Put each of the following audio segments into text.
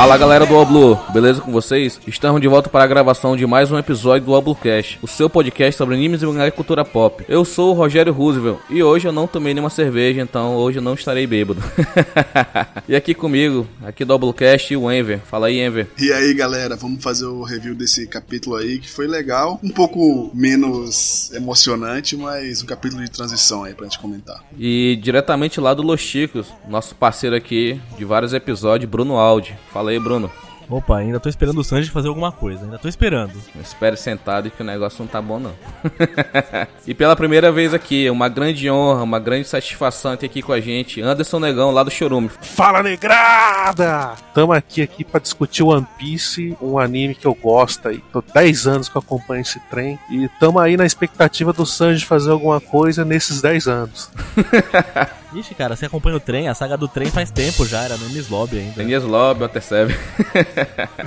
Fala galera do Oblu, beleza com vocês? Estamos de volta para a gravação de mais um episódio do Oblocast, o seu podcast sobre animes e mangá e cultura pop. Eu sou o Rogério Roosevelt e hoje eu não tomei nenhuma cerveja, então hoje eu não estarei bêbado. e aqui comigo, aqui do Oblocast, o Enver. Fala aí, Enver. E aí galera, vamos fazer o review desse capítulo aí que foi legal, um pouco menos emocionante, mas um capítulo de transição aí pra gente comentar. E diretamente lá do Los Chicos, nosso parceiro aqui de vários episódios, Bruno Aldi. Fala aí, Bruno. Opa, ainda tô esperando o Sanji fazer alguma coisa, ainda tô esperando. Espere sentado que o negócio não tá bom não. e pela primeira vez aqui, uma grande honra, uma grande satisfação ter aqui com a gente, Anderson Negão, lá do Chorume. Fala negrada! Tamo aqui aqui para discutir One Piece, um anime que eu gosto aí. Tô 10 anos que eu acompanho esse trem e tamo aí na expectativa do Sanji fazer alguma coisa nesses 10 anos. Ixi, cara, você acompanha o trem, a saga do trem faz tempo já, era no Enes Lobby ainda. Enies Lobby, Ottercebe.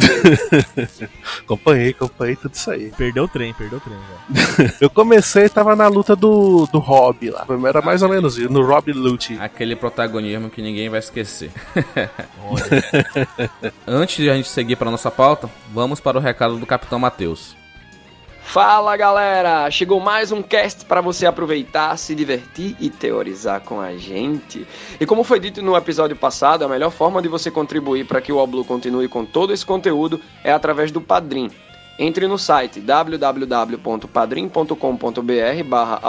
acompanhei, acompanhei tudo isso aí. Perdeu o trem, perdeu o trem já. eu comecei, tava na luta do, do Rob lá. Era mais ou menos isso, no Rob Lute. Aquele protagonismo que ninguém vai esquecer. Antes de a gente seguir para nossa pauta, vamos para o recado do Capitão Matheus. Fala galera! Chegou mais um cast para você aproveitar, se divertir e teorizar com a gente. E como foi dito no episódio passado, a melhor forma de você contribuir para que o Oblu continue com todo esse conteúdo é através do Padrim. Entre no site www.padrim.com.br barra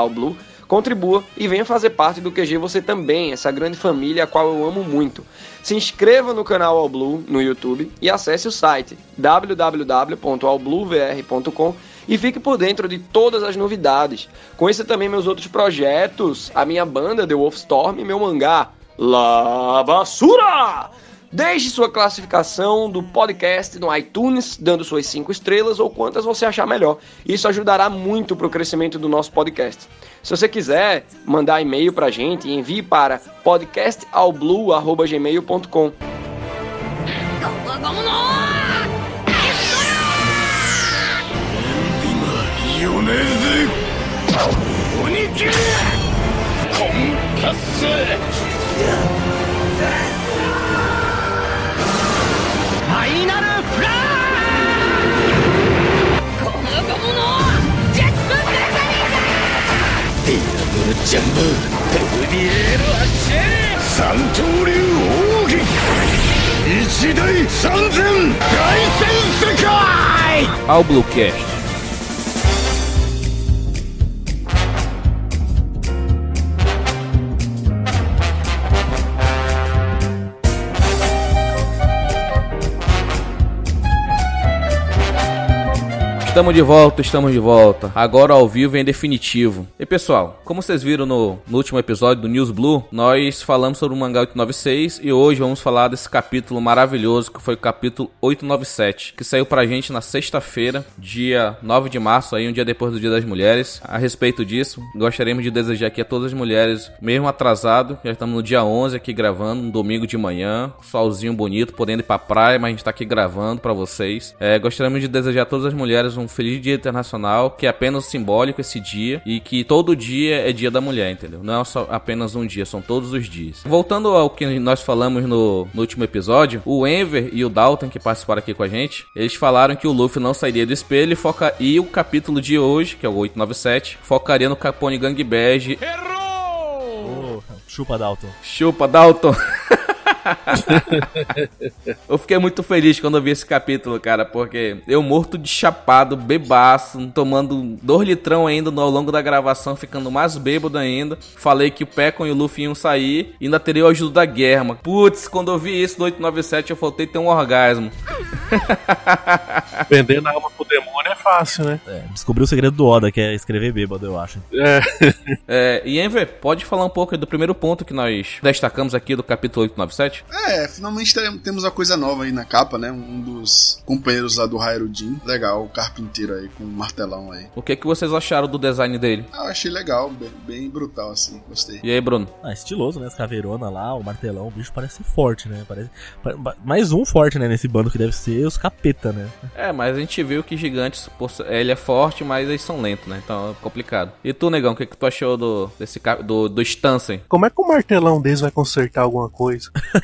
contribua e venha fazer parte do QG você também, essa grande família a qual eu amo muito. Se inscreva no canal All Blue no YouTube e acesse o site www.allbluevr.com e fique por dentro de todas as novidades. Conheça também meus outros projetos, a minha banda The Wolfstorm e meu mangá La Basura! Deixe sua classificação do podcast no iTunes, dando suas 5 estrelas ou quantas você achar melhor. Isso ajudará muito para o crescimento do nosso podcast. Se você quiser mandar e-mail para a gente, envie para podcastalblue.gmail.com. ヨネーゼ鬼切れコンカッセファイナルフラッこの横者ジェットブルリーだディアブルジャンボデルエロアッシ三刀流奥義一大三千大戦世界アウブロッケー Estamos de volta, estamos de volta. Agora ao vivo em definitivo. E pessoal, como vocês viram no, no, último episódio do News Blue, nós falamos sobre o mangá 896 e hoje vamos falar desse capítulo maravilhoso que foi o capítulo 897, que saiu pra gente na sexta-feira, dia 9 de março, aí um dia depois do Dia das Mulheres. A respeito disso, gostaríamos de desejar aqui a todas as mulheres, mesmo atrasado, já estamos no dia 11 aqui gravando, um domingo de manhã, solzinho bonito, podendo ir pra praia, mas a gente tá aqui gravando para vocês. É, gostaríamos de desejar a todas as mulheres um um feliz dia internacional, que é apenas simbólico esse dia e que todo dia é dia da mulher, entendeu? Não é só apenas um dia, são todos os dias. Voltando ao que nós falamos no, no último episódio, o Enver e o Dalton, que participaram aqui com a gente, eles falaram que o Luffy não sairia do espelho e, foca... e o capítulo de hoje, que é o 897, focaria no Capone Gang Bege. Errou! Oh, chupa, Dalton. Chupa, Dalton. eu fiquei muito feliz quando eu vi esse capítulo, cara, porque eu morto de chapado, bebaço, tomando dois litrão ainda ao longo da gravação, ficando mais bêbado ainda. Falei que o Pecon e o Luffy iam sair e ainda teria o ajuda da guerra. Putz, quando eu vi isso no 897, eu faltei ter um orgasmo. Vendendo a alma pro demônio é fácil, né? É, descobriu o segredo do Oda, que é escrever bêbado, eu acho. É. é e Enver, pode falar um pouco do primeiro ponto que nós destacamos aqui do capítulo 897? É, finalmente temos a coisa nova aí na capa, né? Um dos companheiros lá do Hairudin. Legal, o carpinteiro aí com um martelão aí. O que, que vocês acharam do design dele? Ah, eu achei legal, bem, bem, brutal assim, gostei. E aí, Bruno? Ah, estiloso, né? As caveirona lá, o martelão, o bicho parece forte, né? Parece... Mais um forte, né? Nesse bando que deve ser os capeta, né? É, mas a gente viu que gigantes, ele é forte, mas eles são lentos, né? Então é complicado. E tu, negão, o que, que tu achou do, desse, do, do Stansen? Como é que o martelão deles vai consertar alguma coisa?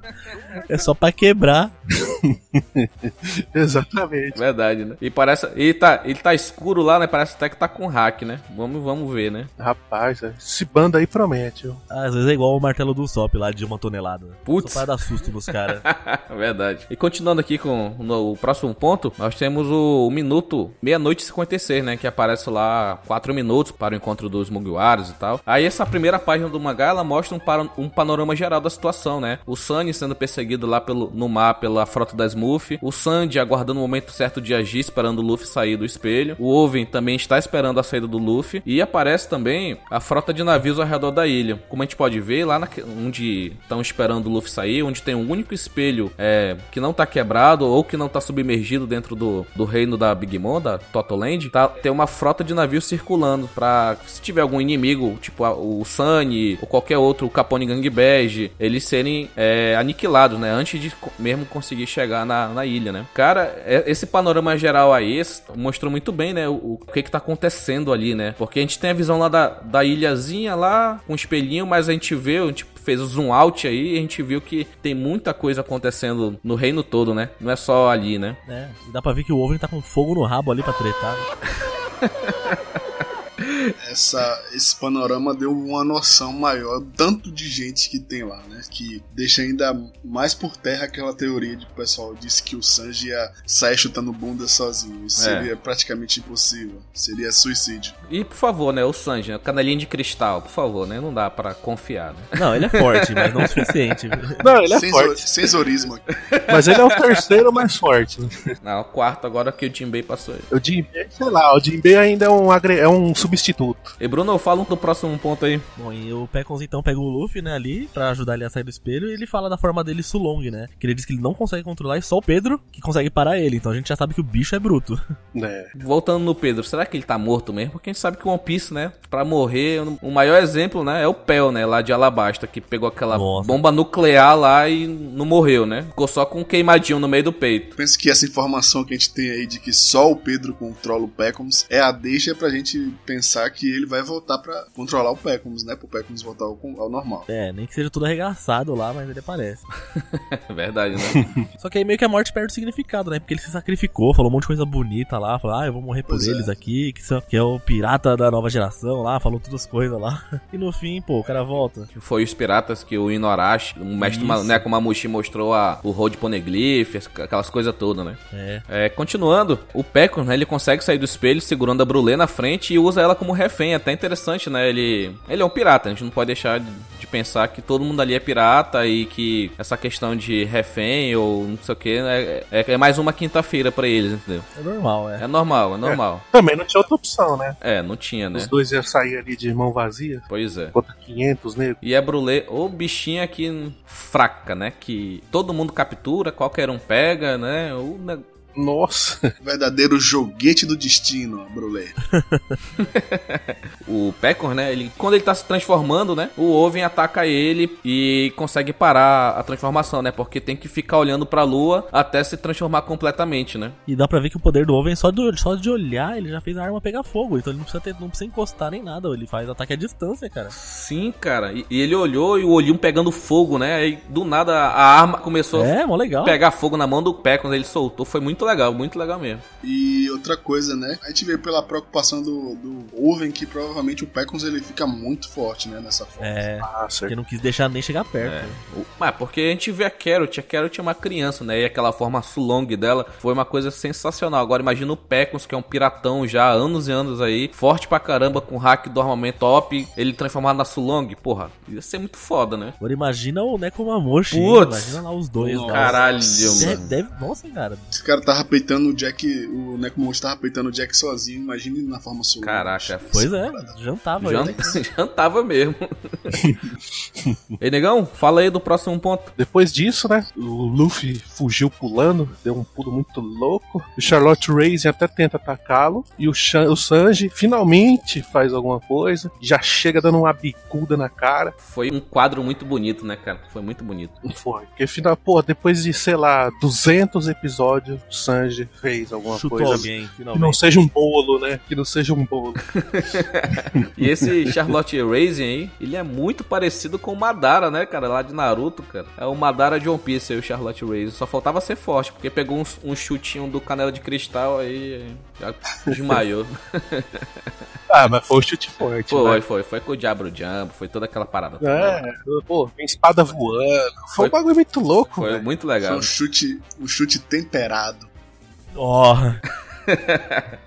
É só pra quebrar. Exatamente. Verdade, né? E parece. Ele tá, ele tá escuro lá, né? Parece até que tá com hack, né? Vamos, vamos ver, né? Rapaz, esse bando aí promete. viu? Às vezes é igual o martelo do Sop lá de uma tonelada. Putz. Só pra dar susto nos caras. Verdade. E continuando aqui com no, o próximo ponto, nós temos o, o minuto meia-noite e 56, né? Que aparece lá 4 minutos para o encontro dos Mugiwaras e tal. Aí essa primeira página do mangá, ela mostra um, para- um panorama geral da situação, né? O Sunny sendo perseguido lá pelo, no mar pela frota da Smurf. O Sandy aguardando o momento certo de agir, esperando o Luffy sair do espelho. O Oven também está esperando a saída do Luffy. E aparece também a frota de navios ao redor da ilha. Como a gente pode ver, lá na, onde estão esperando o Luffy sair, onde tem um único espelho é, que não tá quebrado ou que não tá submergido dentro do, do reino da Big Mom, da Totoland, tá, tem uma frota de navios circulando pra se tiver algum inimigo, tipo a- o Sunny ou qualquer outro, o Capone Gang Bege, eles serem é, aniquilados, né? Antes de mesmo conseguir chegar na, na ilha, né? Cara, é- esse panorama geral aí mostrou muito bem, né? O, o que que tá acontecendo ali, né? Porque a gente tem a visão lá da, da ilhazinha lá, com um espelhinho, mas a gente vê, a gente fez o zoom out aí e a gente viu que tem muita coisa acontecendo no reino todo, né? Não é só ali, né? É, dá pra ver que o Oven tá com fogo no rabo ali pra tretar. né? Essa, esse panorama deu uma noção maior do tanto de gente que tem lá, né? Que deixa ainda mais por terra aquela teoria de que o pessoal disse que o Sanji ia sair chutando bunda sozinho. Isso É. seria praticamente impossível. Seria suicídio. E por favor, né? O Sanji, né? canelinha de cristal, por favor, né? Não dá pra confiar, né? Não, ele é forte, mas não o suficiente. Não, ele é Sensor- forte. Sensorismo. Mas ele é o terceiro mais forte. né? Não, o quarto agora que o Jinbei passou ele. O Jinbei, sei lá, o Jinbei ainda é um, é um substituto. E Bruno, fala do próximo ponto aí. Bom, e o Pecons então pega o Luffy, né, ali, pra ajudar ele a sair do espelho, e ele fala da forma dele Sulong, né? Que ele diz que ele não consegue controlar e só o Pedro que consegue parar ele. Então a gente já sabe que o bicho é bruto. né? Voltando no Pedro, será que ele tá morto mesmo? Porque a gente sabe que o One Piece, né? Pra morrer, o maior exemplo, né? É o Pel, né? Lá de Alabasta, que pegou aquela Nossa. bomba nuclear lá e não morreu, né? Ficou só com um queimadinho no meio do peito. Penso que essa informação que a gente tem aí de que só o Pedro controla o Pecoms é a deixa pra gente pensar que ele vai voltar pra controlar o Pecoms, né? Pro Pecoms voltar ao, ao normal. É, nem que seja tudo arregaçado lá, mas ele aparece. É verdade, né? Só que aí meio que a morte perde o significado, né? Porque ele se sacrificou, falou um monte de coisa bonita lá, falou, ah, eu vou morrer por Pois é. eles aqui, que, são, que é o pirata da nova geração lá, falou todas as coisas lá. E no fim, pô, o cara volta. Foi os piratas que o Inuarashi, o mestre Isso. Né, Mamushi mostrou a, o Road Poneglyph, as- aquelas coisas todas, né? É. É, continuando, o Pecos, né, ele consegue sair do espelho segurando a Brulé na frente e usa ela como refém. Até interessante, né? Ele, ele é um pirata, a gente não pode deixar de, de pensar que todo mundo ali é pirata e que essa questão de refém ou não sei o que é, é, é mais uma quinta-feira pra eles, entendeu? É normal, é. É normal, é normal. Também não tinha outra opção, né? É, não tinha, né? Os dois iam sair ali de mão vazia, Pois é. contra 500 negros. E a Brulé, ô bichinha aqui fraca, né? Que todo mundo captura, qualquer um pega, né? O Nossa, Verdadeiro joguete do destino, Brulé. o Pecor, né? Ele, quando ele tá se transformando, né? O Oven ataca ele e consegue parar a transformação, né? Porque tem que ficar olhando pra lua até se transformar completamente, né? E dá pra ver que o poder do Oven, só, do, só de olhar, ele já fez a arma pegar fogo. Então ele não precisa, ter, não precisa encostar nem nada. Ele faz ataque à distância, cara. Sim, cara. E, e ele olhou e o olhinho pegando fogo, né? Aí do nada a arma começou É, a pegar fogo na mão do Pecor quando ele soltou. Foi muito legal, muito legal mesmo. E outra coisa, né? A gente vê pela preocupação do, do Oven que provavelmente o Pecoms ele fica muito forte, né? Nessa forma. É, Nossa, porque não quis deixar nem chegar perto. É. né? Mas porque a gente vê a Carrot, a Carrot é uma criança, né? E aquela forma Sulong dela foi uma coisa sensacional. Agora imagina o Pecos, que é um piratão já há anos e anos aí, forte pra caramba, com hack do armamento top, ele transformado na Sulong, porra, ia ser muito foda, né? Agora imagina o Nekomamushi. Imagina lá os dois. Caralho, Deve, mano. deve- nossa, cara. Esse cara tava peitando o Jack, o Nekomonster tava peitando o Jack sozinho, imagine na forma sua. Caraca. Pois é, jantava. ele. Janta, jantava mesmo. Ei, negão, fala aí do próximo ponto. Depois disso, né? O Luffy fugiu pulando, deu um pulo muito louco. O Charlotte Raising até tenta atacá-lo. E o, Shan- o Sanji finalmente faz alguma coisa. Já chega dando uma bicuda na cara. Foi um quadro muito bonito, né, cara? Foi muito bonito. Foi. Porque, final, pô, depois de, sei lá, 200 episódios, Sanji fez alguma Chutou coisa. alguém, Que não seja um bolo, né? Que não seja um bolo. E esse Charlotte Raisin aí, ele é muito parecido com o Madara, né, cara? Lá de Naruto, cara. É o Madara de One Piece aí, o Charlotte Race. Só faltava ser forte, porque pegou um, um chutinho do canela de cristal aí já desmaiou. ah, mas foi o chute forte. Foi, né? foi. Foi com o Diablo Jumbo, foi toda aquela parada. É, pô, tem espada voando. Foi, foi um bagulho muito louco, Foi velho. muito legal. Foi um chute, um chute temperado. Ó.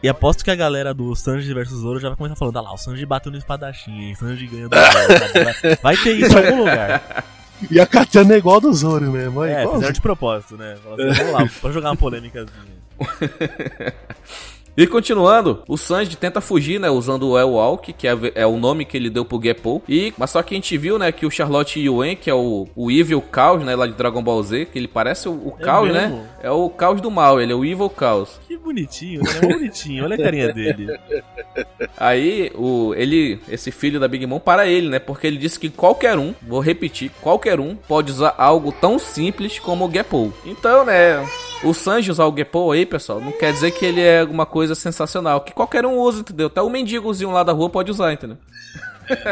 e aposto que a galera do Sanji vs Zoro já vai começar falando: ah lá, o Sanji bateu no espadachim, hein? Sanji ganhou do Zoro. Vai, vai ter isso em algum lugar. E a katana é igual a do Zoro mesmo. É, É, igual fizeram de propósito, né? Assim, Vamos lá, pra jogar uma polêmicazinha. E continuando, o Sanji tenta fugir, né, usando o El Walk, que é, é, o nome que ele deu pro Geppo. E mas só que a gente viu, né, que o Charlotte Yuen, que é o, o Evil Chaos, né, lá de Dragon Ball Z, que ele parece o, o É Caos, mesmo? né? É o Caos do mal, ele é o Evil Chaos. Que bonitinho, né? É bonitinho, olha a carinha dele. Aí, o ele, esse filho da Big Mom para ele, né? Porque ele disse que qualquer um, vou repetir, qualquer um pode usar algo tão simples como o Geppo. Então, né, o Sanji usar o Geppo aí, pessoal, não quer dizer que ele é alguma coisa sensacional, que qualquer um usa, entendeu? Até o mendigozinho lá da rua pode usar, entendeu?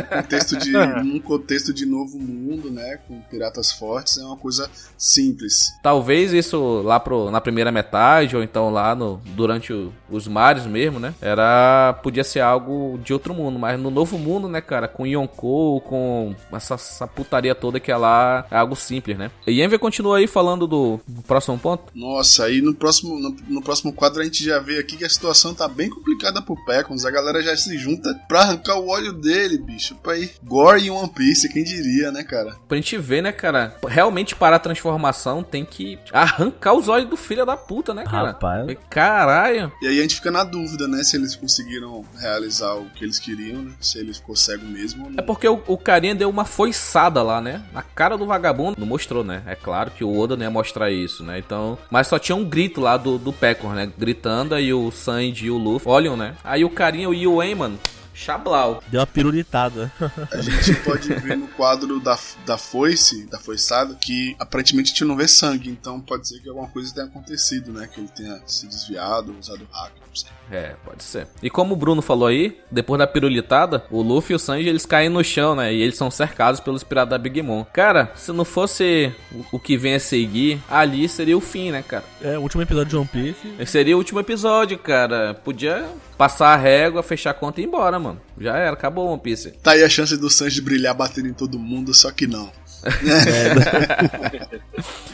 Contexto de, num contexto de novo mundo, né? Com piratas fortes, é uma coisa simples. Talvez isso lá pro, na primeira metade, ou então lá no, durante o- os mares mesmo, né? Era. Podia ser algo de outro mundo, mas no novo mundo, né, cara? Com Yonkou, com essa, essa putaria toda que é lá, é algo simples, né? E Enver continua aí falando do, do próximo ponto. Nossa, aí no próximo, no, no próximo quadro a gente já vê aqui que a situação tá bem complicada pro Pecons. A galera já se junta pra arrancar o óleo dele, bicho. Pra ir gore em One Piece, quem diria, né, cara? Pra gente ver, né, cara? Realmente para a transformação tem que arrancar os olhos do filho da puta, né, cara? Rapaz. Caralho. E aí a gente fica na dúvida, né, se eles conseguiram realizar o que eles queriam, né? Se eles ficou cego mesmo ou não. É porque o, o carinha deu uma foiçada lá, né? Na cara do vagabundo. Não mostrou, né? É claro que o Oda não ia mostrar isso, né? Então. Mas só tinha um grito lá do, do Pecor, né? Gritando, aí o Sanji e o Luffy olham, né? Aí o carinha, o Yuen, mano. Chablau. Deu uma pirulitada. A gente pode ver no quadro da, da foice, da foiçada, que aparentemente a gente não vê sangue, então pode ser que alguma coisa tenha acontecido, né? Que ele tenha se desviado, usado hack, não sei. É, pode ser. E como o Bruno falou aí, depois da pirulitada, o Luffy e o Sanji eles caem no chão, né? E eles são cercados pelos piratas da Big Mom. Cara, se não fosse o, que vem a seguir, ali seria o fim, né, cara? É, o último episódio de One Piece. Seria o último episódio, cara. Podia passar a régua, fechar a conta e ir embora, mano. Já era, acabou One Piece. Tá aí a chance do Sanji brilhar batendo em todo mundo, só que não.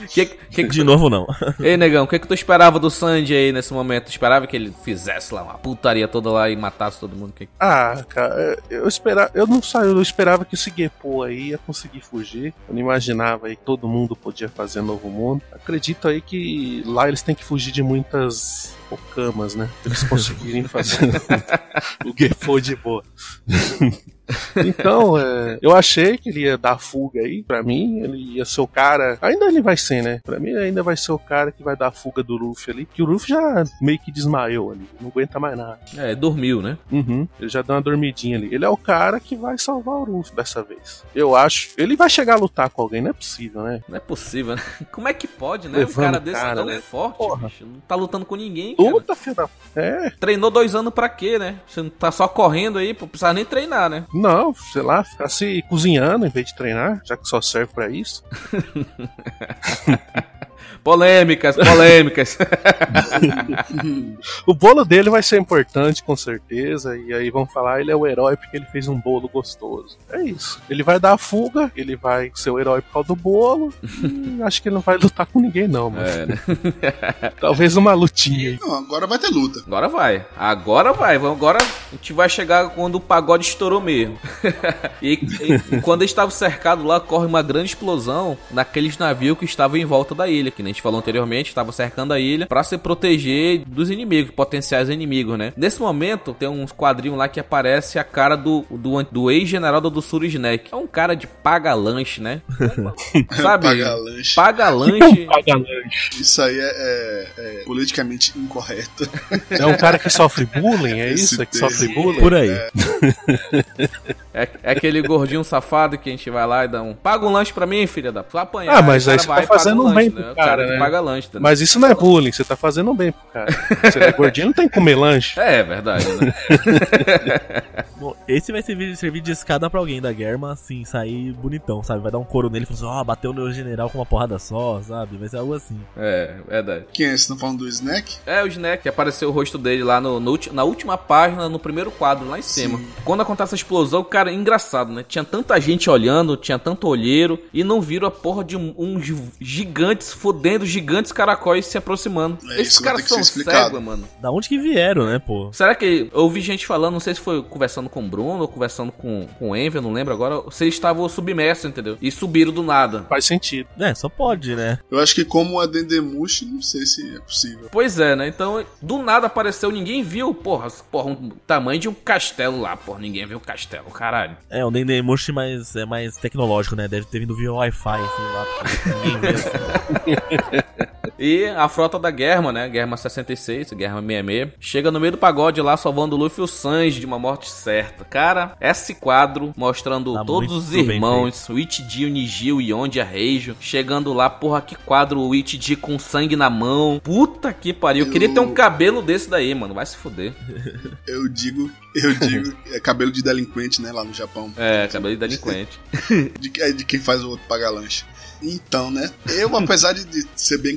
Que, que, De novo, não. Ei, negão, o que, que tu esperava do Sanji aí nesse momento? Tu esperava que ele fizesse lá uma putaria toda lá e matasse todo mundo? Que- Ah, cara, eu esperava. Eu não saiu, eu esperava que esse Gepo aí ia conseguir fugir. Eu não imaginava aí que todo mundo podia fazer novo mundo. Acredito aí que lá eles têm que fugir de muitas okamas, né? Pra eles conseguirem fazer o Gepo de boa. Então, é, eu achei que ele ia dar fuga aí. Pra mim, ele ia ser o cara. Ainda ele vai ser, né? Pra mim, ainda vai ser o cara que vai dar fuga do Luffy ali. Que o Luffy já meio que desmaiou ali. Não aguenta mais nada. É, dormiu, né? Uhum, ele já deu uma dormidinha ali. Ele é o cara que vai salvar o Luffy dessa vez. Eu acho. Ele vai chegar a lutar com alguém, não é possível, né? Não é possível, né? Como é que pode, né? um Levando cara desse cara, tão né? forte, bicho. Não tá lutando com ninguém. Luta, filho da. É, Treinou dois anos pra quê, né? Você não tá só correndo aí, pô, precisa nem treinar, né? Não, sei lá, ficar se cozinhando em vez de treinar, já que só serve pra isso. Polêmicas, polêmicas. O bolo dele vai ser importante, com certeza. E aí vão falar, ele é o herói porque ele fez um bolo gostoso. É isso. Ele vai dar a fuga, ele vai ser o herói por causa do bolo. e acho que ele não vai lutar com ninguém, não, mano. É, né? Talvez uma lutinha aí. Não, agora vai ter luta. Agora vai. Agora vai. Vamos- Agora a gente vai chegar quando o pagode estourou mesmo. e, e quando eles estavam cercados lá, corre uma grande explosão naqueles navios que estavam em volta da ilha. Que nem a gente falou anteriormente, estavam cercando a ilha pra se proteger dos inimigos, potenciais inimigos, né? Nesse momento, tem uns quadrinhos lá que aparece a cara do, do, do ex-general do Sur Snack. É um cara de paga-lanche, né? Sabe? Pagar lanche. Paga-lanche. Isso aí é, é- é politicamente incorreto. É um cara que sofre bullying, é Esse isso? É que termo. Por aí. É, é aquele gordinho safado que a gente vai lá e dá um. Paga um lanche pra mim, filha da. Só apanhar. Ah, mas o aí cara você vai tá fazendo um bem lanche, pro né? O cara, que né? paga lanche, entendeu? Mas isso não é bullying, você tá fazendo um bem pro cara. Você é gordinho, não tem que comer lanche. É, é verdade, né? Bom, esse vai servir, servir de escada pra alguém da Germa, assim, sair bonitão, sabe? Vai dar um coro nele e falar assim, ó, bateu no general com uma porrada só, sabe? Vai ser algo assim. é, verdade. Quem é? Vocês estão falando do Snack? É, o Snack, que apareceu o rosto dele lá no, no na última página, no primeiro quadro, lá em cima. Quando acontece a explosão, cara, é engraçado, né? Tinha tanta gente olhando, tinha tanto olheiro, e não viram a porra de um- uns gigantes fodendo, gigantes caracóis se aproximando. É, Esses caras são cegos, mano. Da onde que vieram, né, pô? Será que eu ouvi gente falando, não sei se foi conversando com o Bruno ou conversando com, com o Envy, eu não lembro agora, se eles estavam submersos, entendeu? E subiram do nada. Faz sentido. É, só pode, né? Eu acho que como a Dendemushi, não sei se é possível. Pois é, né? Então, do nada apareceu, ninguém viu, porra, porra, um tamanho de um castelo lá, porra, ninguém viu o castelo, caralho. É, um Dendemushi mais, é mais tecnológico, né? Deve ter vindo via Wi-Fi, assim, lá. Ninguém vê, assim. E a frota da Guerma, né? Guerma 66, Guerma 66, chega no meio do pagode lá, salvando o Luffy e o Sanji de uma morte certa. Cara, esse quadro mostrando Tá todos os irmãos, o Ichiji, o Niji, o Yonji, a Reijo, chegando lá, porra, que quadro, o Ichiji com sangue na mão. Puta que pariu, eu queria ter um cabelo desse daí, mano, vai se fuder. Eu digo, eu digo, é cabelo de delinquente, né, lá no Japão. É, cabelo de delinquente. De, é de quem faz o outro pagar lanche. Então, né? Eu, apesar de, de ser bem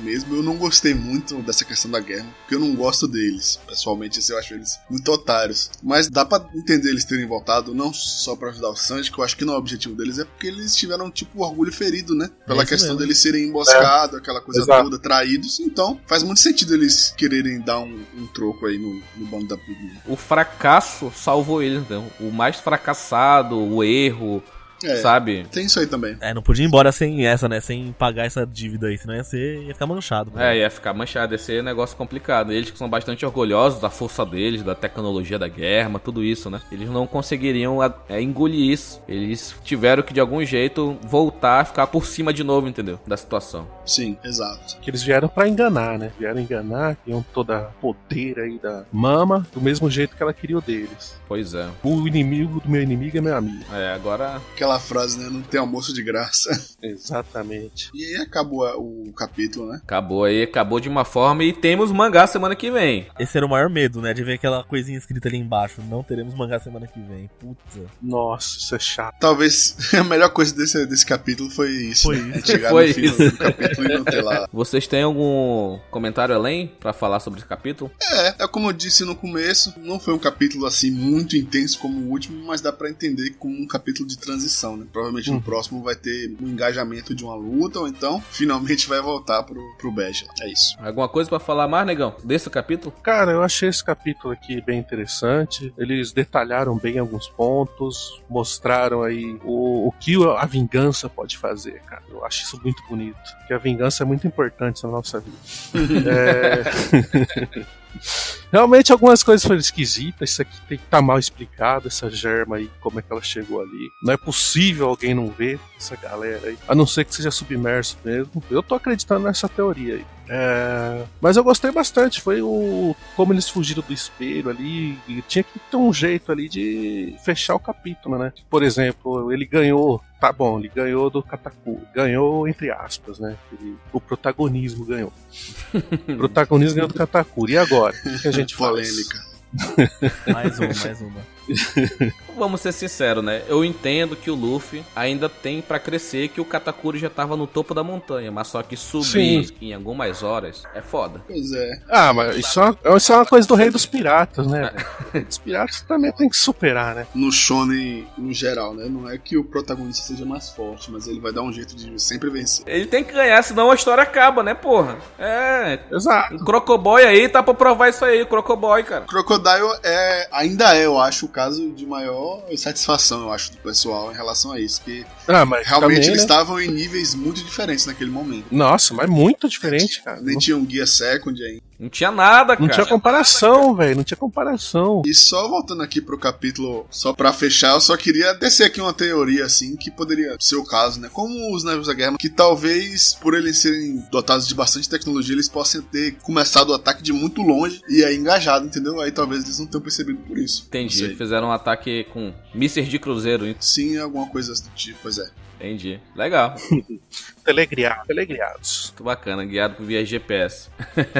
mesmo, eu não gostei muito dessa questão da guerra. Porque eu não gosto deles. Pessoalmente, assim, eu acho eles muito otários. Mas dá pra entender eles terem voltado, não só pra ajudar o Sanji, que eu acho que não é o objetivo deles, é porque eles tiveram, tipo, o orgulho ferido, né? Pela isso questão mesmo. deles serem emboscados, aquela coisa Exato. toda, traídos. Então, faz muito sentido eles quererem dar um, um troco aí no, no bando da Pugma. O fracasso salvou eles, então. O mais fracassado, o erro, É, sabe? tem isso aí também. É, não podia ir embora sem essa, né? Sem pagar essa dívida aí, senão ia ser. ia ficar manchado. né? É, ia ficar manchado, ia ser um negócio complicado. Eles que são bastante orgulhosos da força deles, da tecnologia da guerra, tudo isso, né? Eles não conseguiriam é, engolir isso. Eles tiveram que, de algum jeito, voltar a ficar por cima de novo, entendeu? Da situação. Sim, exato. Que eles vieram pra enganar, né? Vieram enganar, tinham toda a poder aí da mama, do mesmo jeito que ela queria o deles. Pois é. O inimigo do meu inimigo é meu amigo. É, agora. Aquela frase, né? Não tem almoço de graça. Exatamente. E aí acabou o capítulo, né? Acabou aí, acabou de uma forma e temos mangá semana que vem. Esse era o maior medo, né? De ver aquela coisinha escrita ali embaixo. Não teremos mangá semana que vem. Puta. Nossa, isso é chato. Talvez a melhor coisa desse, desse capítulo foi isso. Foi né? isso. Chegar Foi no isso. do capítulo e não ter lá. Vocês têm algum comentário além pra falar sobre esse capítulo? É, é como eu disse no começo, não foi um capítulo assim muito intenso como o último, mas dá pra entender como um capítulo de transição, né? Provavelmente no próximo vai ter um engajamento de uma luta, ou então finalmente vai voltar pro, pro Bege. É isso. Alguma coisa pra falar mais, negão? Desse capítulo? Cara, eu achei esse capítulo aqui bem interessante. Eles detalharam bem alguns pontos, mostraram aí o, o que a vingança pode fazer, cara. Eu acho isso muito bonito. Que a vingança é muito importante na nossa vida. É... Realmente algumas coisas foram esquisitas. Isso aqui tem que estar mal explicado, essa germa aí, como é que ela chegou ali. Não é possível alguém não ver essa galera aí. A não ser que seja submerso mesmo. Eu tô acreditando nessa teoria aí. É, Mas eu gostei bastante. Foi o como eles fugiram do espelho ali. Tinha que ter um jeito ali de fechar o capítulo, né? Por exemplo, ele ganhou. Tá bom, ele ganhou do Katakuri. Ganhou, entre aspas, né? Ele- o protagonismo ganhou. o protagonismo ganhou do Katakuri. E agora? O que a gente faz? Polêmica. Mais uma, mais uma. Vamos ser sinceros, né? Eu entendo que o Luffy ainda tem pra crescer que o Katakuri já tava no topo da montanha, mas só que subir Sim. em algumas horas é foda. Pois é. Ah, mas isso é, uma, isso é uma coisa do rei dos piratas, né? velho? O rei dos piratas também tem que superar, né? No Shonen, no geral, né? Não é que o protagonista seja mais forte, mas ele vai dar um jeito de sempre vencer. Ele tem que ganhar, senão a história acaba, né, porra? É. Exato. O Crocoboy aí tá pra provar isso aí, o Crocoboy, cara. Crocodile é, ainda é, eu acho, o caso de maior satisfação, eu acho, do pessoal em relação a isso. Porque Ah, realmente também, eles né? estavam em níveis muito diferentes naquele momento. Nossa, mas muito diferente, cara. Nem tinha um guia second ainda. Não tinha nada, Não cara. tinha comparação, velho. Não tinha comparação. E só voltando aqui pro capítulo, só pra fechar, eu só queria descer aqui uma teoria, assim, que poderia ser o caso, né? Como os navios da guerra, que talvez, por eles serem dotados de bastante tecnologia, eles possam ter começado o ataque de muito longe e aí engajado, entendeu? Aí talvez eles não tenham percebido por isso. Não Entendi. Fizeram um ataque com mísseis de cruzeiro. Sim, alguma coisa do tipo, pois é. Entendi. Legal. Telegriado, telegriados. Muito bacana, guiado por via GPS.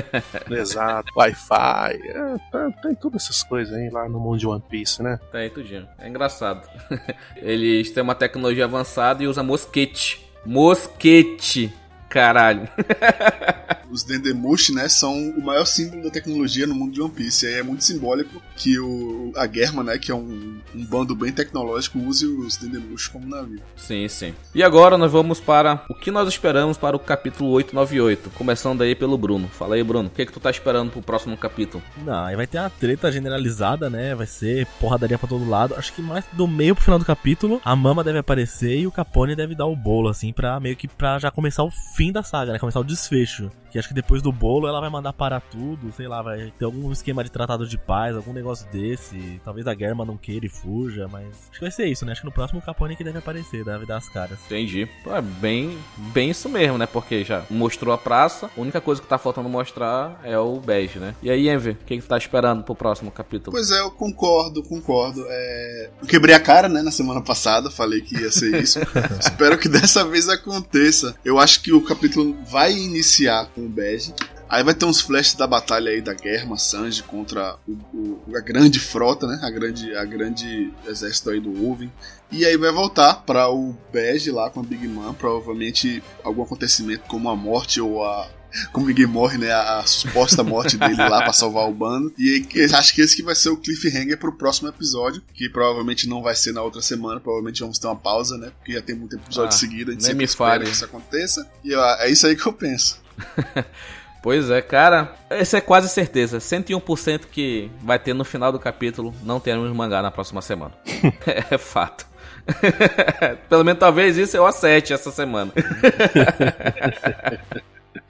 Exato. Wi-Fi. É, tá- tem todas essas coisas aí lá no mundo de One Piece, né? Tá aí tudinho. É engraçado. Eles têm uma tecnologia avançada e usam mosquete. Mosquete. Caralho. Os Dendemushi, né, são o maior símbolo da tecnologia no mundo de One Piece. E aí é muito simbólico que o, a Germa, né, que é um, um bando bem tecnológico, use os Dendemushi como navio. Sim, sim. E agora nós vamos para o que nós esperamos para o capítulo 898. Começando aí pelo Bruno. Fala aí, Bruno. O que, que tu tá esperando pro próximo capítulo? Não, aí vai ter uma treta generalizada, né? Vai ser porradaria pra todo lado. Acho que mais do meio pro final do capítulo, a Mama deve aparecer e o Capone deve dar o bolo, assim, pra meio que pra já começar o fim da saga, né? Começar o desfecho. Que acho que depois do bolo ela vai mandar parar tudo, sei lá, vai ter algum esquema de tratado de paz, algum negócio desse. Talvez a Germa não queira e fuja, mas acho que vai ser isso, né? Acho que no próximo Capone que deve aparecer, deve dar as caras. Entendi. É bem, bem isso mesmo, né? Porque já mostrou a praça. A única coisa que tá faltando mostrar é o bege, né? E aí, Envy, o que, que tu tá esperando pro próximo capítulo? Pois é, eu concordo, concordo. É... Eu quebrei a cara, né, na semana passada, falei que ia ser isso. Espero que dessa vez aconteça. Eu acho que o capítulo vai iniciar com o Bege. Aí vai ter uns flashes da batalha aí da Guerra, Sanji contra o, o- a grande frota, né? A grande, a grande exército aí do Oven. E aí vai voltar para o Bege lá com a Big Man, provavelmente algum acontecimento como a morte ou a como ninguém morre, né? A, a suposta morte dele lá pra salvar o bando. E acho que esse que vai ser o cliffhanger pro próximo episódio, que provavelmente não vai ser na outra semana, provavelmente vamos ter uma pausa, né? Porque já tem muito episódio Ah, seguido, a gente nem sempre me espera que isso aconteça. E ó, é isso aí que eu penso. Pois é, cara. Essa é quase certeza. 101% que vai ter no final do capítulo. Não teremos mangá na próxima semana. é fato. Pelo menos talvez isso eu acerte essa semana.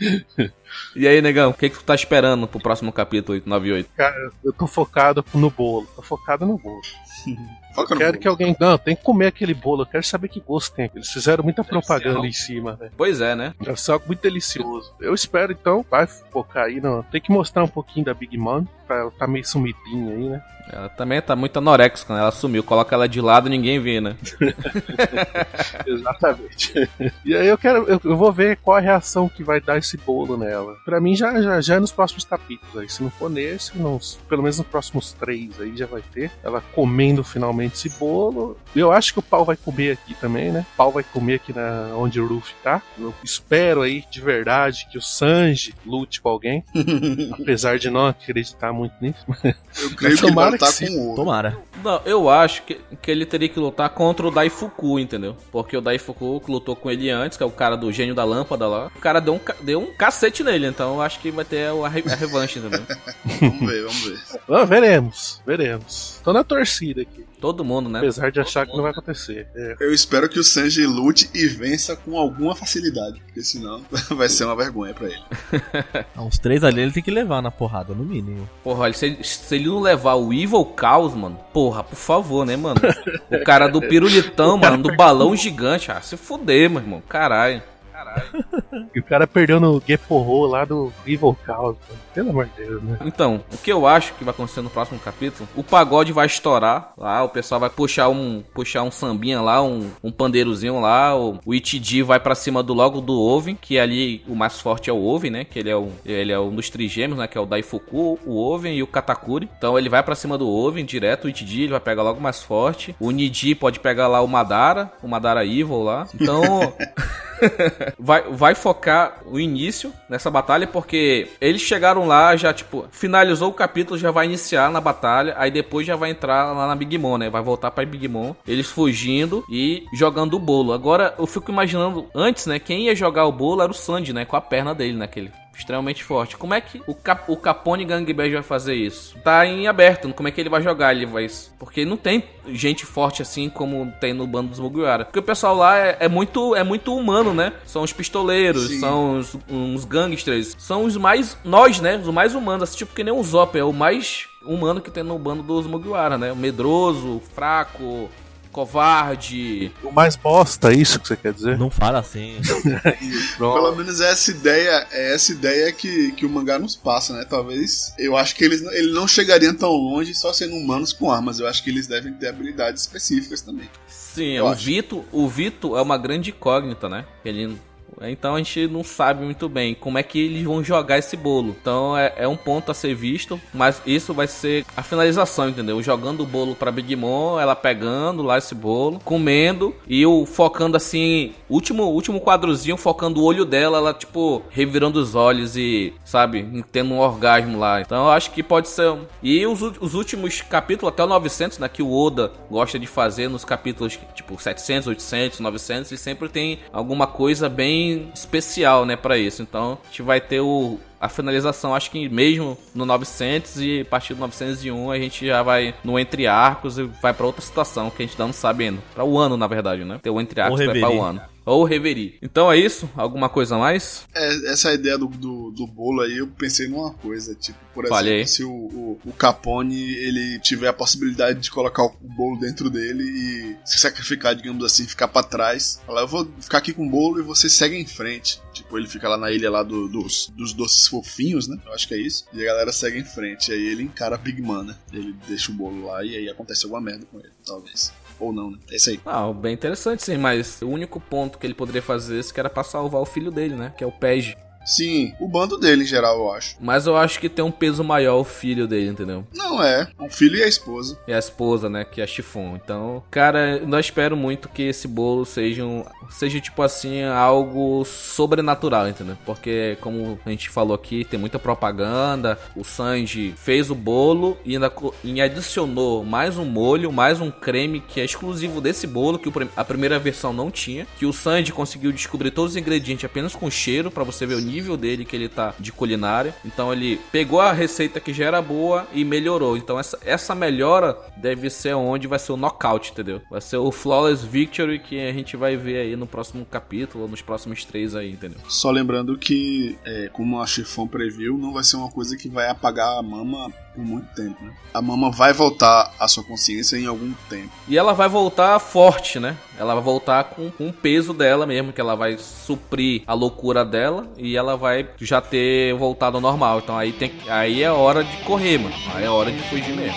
e aí, negão, o que, que tu tá esperando pro próximo capítulo 898? Cara, eu tô focado no bolo. Tô focado no bolo. Quero bolo. que alguém. Não, tem que comer aquele bolo. Eu quero saber que gosto tem. Eles fizeram muita propaganda em cima, velho. Pois é, né? Ser algo muito delicioso. Eu espero então, vai focar aí. Não. Tem que mostrar um pouquinho da Big Mom. Pra ela tá meio sumidinha aí, né? Ela também tá muito anorexica, né? Ela sumiu. Coloca ela de lado e ninguém vê, né? Exatamente. e aí eu quero. Eu, eu vou ver qual a reação que vai dar esse bolo nela. Pra mim já, já, já é nos próximos capítulos aí. Se não for nesse, pelo menos nos próximos três aí já vai ter. Ela comendo finalmente esse bolo. Eu acho que o pau vai comer aqui também, né? O pau vai comer aqui na, onde o Ruffy tá. Eu espero aí de verdade que o Sanji lute com alguém. apesar de não acreditar muito nisso. Eu creio que ele vai Tomara lutar que sim. com o ouro. Tomara. Não, eu acho que, que ele teria que lutar contra o Daifuku, entendeu? Porque o Daifuku que lutou com ele antes, que é o cara do gênio da lâmpada lá. O cara deu um, deu um cacete nele, então eu acho que vai ter a, re- a revanche, entendeu? Vamos ver, vamos ver. Ah, veremos, veremos. Tô na torcida aqui. Todo mundo, né? Apesar de achar que não vai acontecer. É. Eu espero que o Sanji lute e vença com alguma facilidade, porque senão vai ser uma vergonha pra ele. Ah, Uns três ali ele tem que levar na porrada, no mínimo. Porra, olha, se, ele- se ele não levar o Evil Chaos, mano, porra, por favor, né, mano? O cara do pirulitão, mano, do balão gigante, ah, se fuder, meu irmão, caralho. E o cara perdeu no Geporro lá do Evil Chaos. mano. Pelo amor de Deus, né? Então, o que eu acho que vai acontecer no próximo capítulo, o pagode vai estourar lá, o pessoal vai puxar um, puxar um sambinha lá, um, um pandeirozinho lá, o, o Itidi vai pra cima do logo do Oven, que ali o mais forte é o Oven, né, que ele é, o, ele é um dos trigêmeos, né, que é o Daifuku, o Oven e o Katakuri. Então ele vai pra cima do Oven direto, o Itidi ele vai pegar logo o mais forte. O Niji pode pegar lá o Madara, o Madara Evil lá. Então... vai, vai focar o início nessa batalha, porque eles chegaram lá, já, tipo, finalizou o capítulo, já vai iniciar na batalha, aí depois já vai entrar lá na Big Mom, né? Vai voltar pra Big Mom, eles fugindo e jogando o bolo. Agora, eu fico imaginando, antes, né, quem ia jogar o bolo era o Sandy, né? Com a perna dele, né? Extremamente forte. Como é que o, Cap o Capone Gangbang vai fazer isso? Tá em aberto. Como é que ele vai jogar? Ele vai. Porque não tem gente forte assim como tem no bando dos Mugiwara. Porque o pessoal lá é, é muito, é muito humano, né? São os pistoleiros, Sim. são os, uns gangsters. São os mais. Nós, né? Os mais humanos. Assim, tipo que nem o Zop. É o mais humano que tem no bando dos Mugiwara, né? O medroso, fraco, covarde. O mais bosta, é isso que você quer dizer? Não fala assim. Pelo menos é essa ideia, é essa ideia que, que o mangá nos passa, né? Talvez. Eu acho que eles não- ele não chegariam tão longe só sendo humanos com armas. Eu acho que eles devem ter habilidades específicas também. Sim, Eu o acho. Vito, o Vito é uma grande incógnita, né? Ele então a gente não sabe muito bem como é que eles vão jogar esse bolo. Então é, é um ponto a ser visto, mas isso vai ser a finalização, entendeu? Jogando o bolo pra Big Mom, ela pegando lá esse bolo, comendo e focando assim, último último quadrozinho focando o olho dela, ela tipo revirando os olhos e, sabe, tendo um orgasmo lá. Então eu acho que pode ser. E os, os últimos capítulos até o 900, né, que o Oda gosta de fazer nos capítulos tipo 700, 800, 900 e sempre tem alguma coisa bem especial, né, para isso. Então, a gente vai ter o a finalização, acho que mesmo no 900 e a partir do 901 a gente já vai no entre arcos e vai pra outra situação que a gente ainda não sabe ainda. Pra o ano, na verdade, né? Ter o entre arcos vai pra o ano. Ou Reverie. Então é isso? Alguma coisa a mais? É, essa ideia do, do, do bolo aí, eu pensei numa coisa, tipo, por exemplo, Fale aí. se o, o, o Capone ele tiver a possibilidade de colocar o bolo dentro dele e se sacrificar, digamos assim, ficar pra trás, falar, eu vou ficar aqui com o bolo e você segue em frente. Tipo, ele fica lá na ilha lá do- dos, dos doces fofinhos, né? Eu acho que é isso. E a galera segue em frente. E aí ele encara a Big Man, né? Ele deixa o bolo lá e aí acontece alguma merda com ele, talvez. Ou não, né? É isso aí. Ah, bem interessante sim, mas o único ponto que ele poderia fazer isso que era pra salvar o filho dele, né? Que é o Pege. Sim, o bando dele em geral, eu acho. Mas eu acho que tem um peso maior o filho dele, entendeu? Não é. O filho e a esposa. E a esposa, né? Que é a Chifon. Então, cara, eu não espero muito que esse bolo seja, um, seja tipo assim, algo sobrenatural, entendeu? Porque, como a gente falou aqui, tem muita propaganda. O Sanji fez o bolo e ainda e adicionou mais um molho, mais um creme que é exclusivo desse bolo, que a primeira versão não tinha. Que o Sanji conseguiu descobrir todos os ingredientes apenas com cheiro, pra você ver o nível dele que ele tá de culinária. Então ele pegou a receita que já era boa e melhorou. Então essa, essa melhora deve ser onde vai ser o knockout, entendeu? Vai ser o flawless victory que a gente vai ver aí no próximo capítulo, nos próximos três aí, entendeu? Só lembrando que, é, como a Chifão previu, não vai ser uma coisa que vai apagar a mama por muito tempo, né? A mama vai voltar à sua consciência em algum tempo. E ela vai voltar forte, né? Ela vai voltar com, com o peso dela mesmo, que ela vai suprir a loucura dela e ela vai já ter voltado ao normal. Então aí tem aí é hora de correr, mano. Aí é hora de fugir mesmo.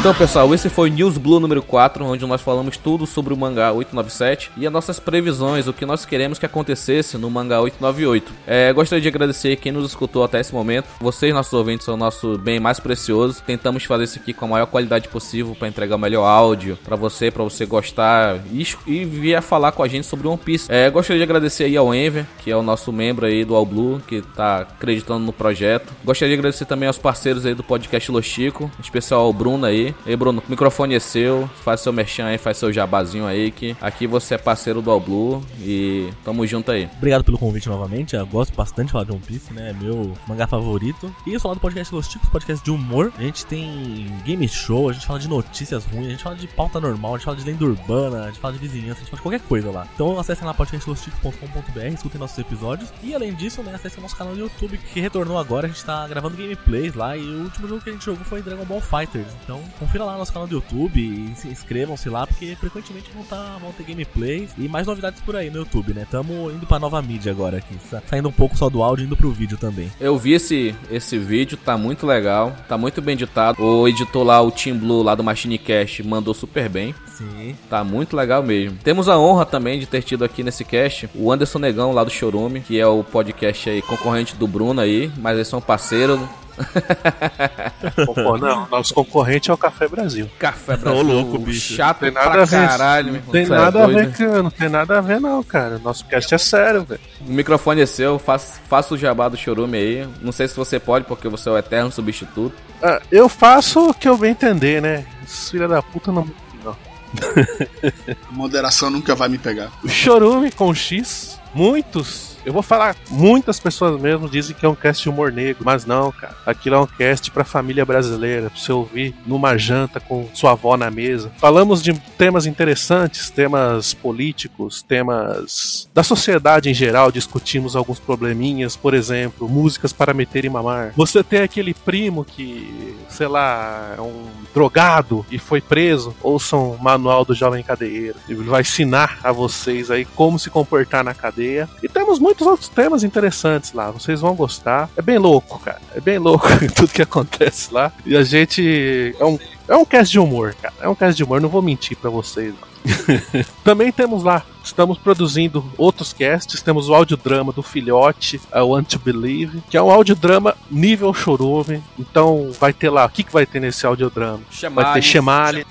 Então, pessoal, esse foi o News Blue número 4, onde nós falamos tudo sobre o mangá 897 e as nossas previsões, o que nós queremos que acontecesse no mangá 898. É, gostaria de agradecer quem nos escutou até esse momento. Vocês, nossos ouvintes, são o nosso bem mais precioso. Tentamos fazer isso aqui com a maior qualidade possível para entregar o melhor áudio para você, para você gostar e, e vir falar com a gente sobre One Piece. É, gostaria de agradecer aí ao Enver, que é o nosso membro aí do All Blue, que tá acreditando no projeto. Gostaria de agradecer também aos parceiros aí do podcast Los Chico, em especial ao Bruno aí. E Bruno, o microfone é seu, faz seu merchan aí, faz seu jabazinho aí, que aqui você é parceiro do All Blue e tamo junto aí. Obrigado pelo convite novamente. Eu gosto bastante de falar de One Piece, né? É meu mangá favorito. E falar do podcast Los Ticos, podcast de humor. A gente tem game show, a gente fala de notícias ruins, a gente fala de pauta normal, a gente fala de lenda urbana, a gente fala de vizinhança, a gente fala de qualquer coisa lá. Então acessem lá podcastlosticos.com.br, escutem nossos episódios. E além disso, né, acessem nosso canal no YouTube, que retornou agora. A gente tá gravando gameplays lá. E o último jogo que a gente jogou foi Dragon Ball Fighters. Então confira lá no nosso canal do YouTube e se inscrevam-se lá, porque frequentemente vão, tá, vão ter gameplays e mais novidades por aí no YouTube, né? Tamo indo pra nova mídia agora aqui. sa- Saindo um pouco só do áudio, indo pro vídeo também. Eu vi esse, esse vídeo, tá muito legal, tá muito bem editado. O editor lá, o Team Blue lá do Machine Cast, mandou super bem. Sim. Tá muito legal mesmo. Temos a honra também de ter tido aqui nesse cast o Anderson Negão lá do Chorume, que é o podcast aí concorrente do Bruno aí, mas eles são parceiros. Pô, não, nosso concorrente é o Café Brasil. Café Brasil. Ô, louco, bicho. Chato Tem pra nada a ver. caralho, meu irmão. tem é nada a ver, né? cara. Não tem nada a ver, não, cara. Nosso cast é sério, velho. O microfone é seu, faça, faça o jabá do chorume aí. Não sei se você pode, porque você é o eterno substituto. Ah, eu faço o que eu bem entender, né? Filha da puta não. não. A moderação nunca vai me pegar. O Chorume com X, muitos. Eu vou falar, muitas pessoas mesmo dizem que é um cast de humor negro, mas não, cara. Aquilo é um cast pra família brasileira, pra você ouvir numa janta com sua avó na mesa. Falamos de temas interessantes, temas políticos, temas da sociedade em geral, discutimos alguns probleminhas, por exemplo, músicas para meter e mamar. Você tem aquele primo que, sei lá, é um drogado e foi preso, ouçam o manual do jovem cadeieiro. Ele vai ensinar a vocês aí como se comportar na cadeia. E temos muitos outros temas interessantes lá, vocês vão gostar. É bem louco, cara. É bem louco tudo que acontece lá. E a gente é um é um cast de humor, cara. É um cast de humor, não vou mentir pra vocês. Também temos lá, estamos produzindo outros casts. Temos o audiodrama do Filhote, I Want to Believe, que é um audiodrama nível chorume. Então vai ter lá, o que, que vai ter nesse audiodrama? Vai ter Chemale.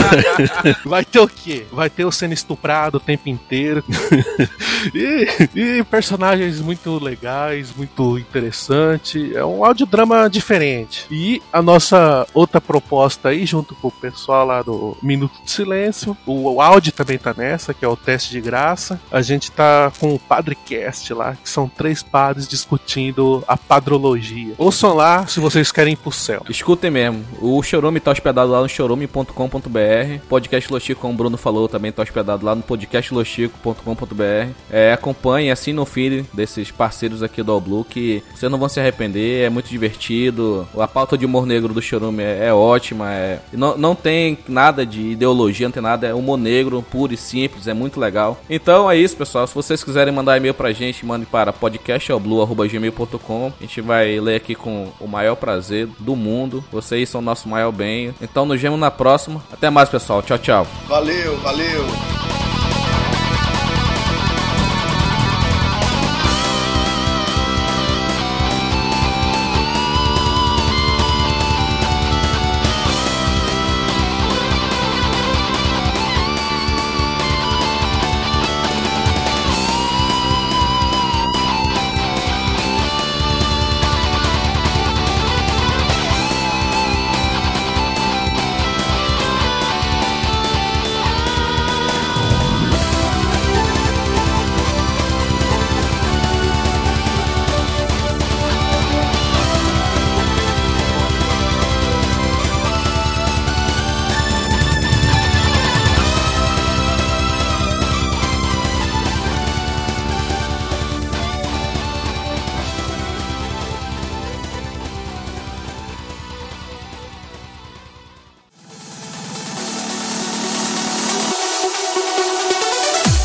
vai ter o quê? Vai ter o sendo estuprado o tempo inteiro. e, e personagens muito legais, muito interessante. É um audiodrama diferente. E a nossa outra proposta aí, junto com o pessoal lá do Minuto de Silêncio, o áudio também tá nessa, que é o teste de graça. A gente tá com o Padrecast lá, que são três padres discutindo a padrologia. Ouçam lá se vocês querem ir pro céu. Escutem mesmo. O Chorume tá hospedado lá no chorume.com.br. Podcast Lochico, como o Bruno falou, também tá hospedado lá no podcastlochico.com.br. É, acompanhe, assine o feed desses parceiros aqui do All Blue, que vocês não vão se arrepender, é muito divertido. A pauta de humor negro do Chorume é, é ótima. É, não, não tem nada de ideologia, não tem nada, é humor negro, puro e simples, é muito legal. Então é isso, pessoal. Se vocês quiserem mandar e-mail pra gente, mande para podcastallblue.gmail.com. A gente vai ler aqui com o maior prazer do mundo. Vocês são o nosso maior bem. Então nos vemos na próxima. Até mais, pessoal. Tchau, tchau. Valeu, valeu.